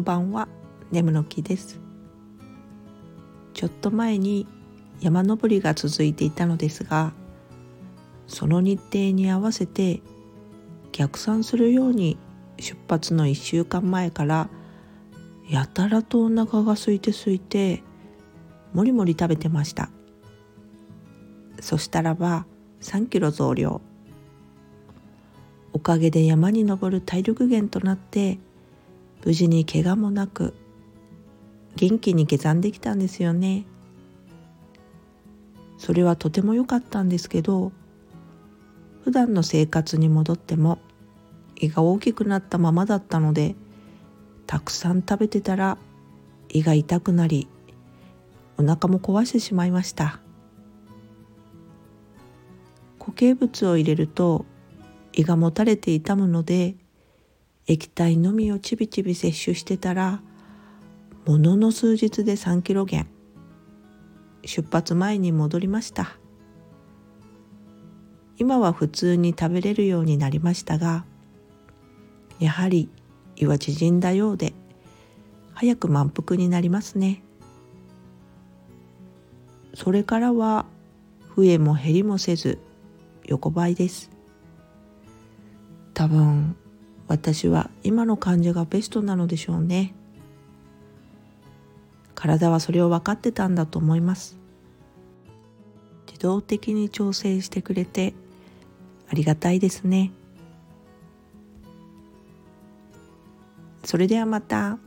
んばんは。眠の木です。ちょっと前に山登りが続いていたのですがその日程に合わせて逆算するように出発の1週間前からやたらとお腹が空いて空いてもりもり食べてました。そしたらば3キロ増量。おかげで山に登る体力源となって無事に怪我もなく元気に下山できたんですよね。それはとても良かったんですけど普段の生活に戻っても胃が大きくなったままだったのでたくさん食べてたら胃が痛くなりお腹も壊してしまいました。固形物を入れると胃がもたれて痛むので液体のみをちびちび摂取してたらものの数日で3キロ減。出発前に戻りました。今は普通に食べれるようになりましたがやはり胃は縮んだようで早く満腹になりますね。それからは増えも減りもせず横ばいです。多分私は今の感じがベストなのでしょうね。体はそれを分かってたんだと思います。自動的に調整してくれてありがたいですね。それではまた。